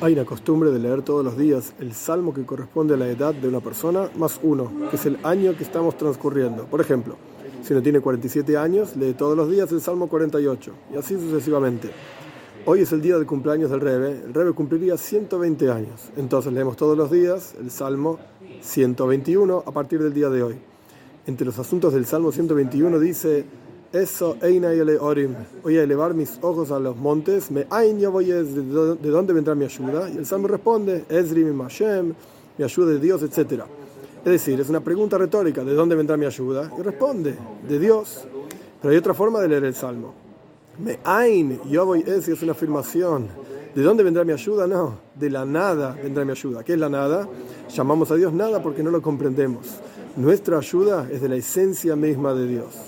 Hay una costumbre de leer todos los días el salmo que corresponde a la edad de una persona más uno, que es el año que estamos transcurriendo. Por ejemplo, si uno tiene 47 años, lee todos los días el salmo 48 y así sucesivamente. Hoy es el día del cumpleaños del Rebe. El Rebe cumpliría 120 años. Entonces leemos todos los días el Salmo 121 a partir del día de hoy. Entre los asuntos del Salmo 121 dice eso, Orim. Voy a elevar mis ojos a los montes. Me yo voy ¿De dónde vendrá mi ayuda? Y el Salmo responde: Ezri mi Hashem, mi ayuda de Dios, etc. Es decir, es una pregunta retórica: ¿de dónde vendrá mi ayuda? Y responde: de Dios. Pero hay otra forma de leer el Salmo. Me ain, yo voy es, es una afirmación. ¿De dónde vendrá mi ayuda? No, de la nada vendrá mi ayuda. ¿Qué es la nada? Llamamos a Dios nada porque no lo comprendemos. Nuestra ayuda es de la esencia misma de Dios.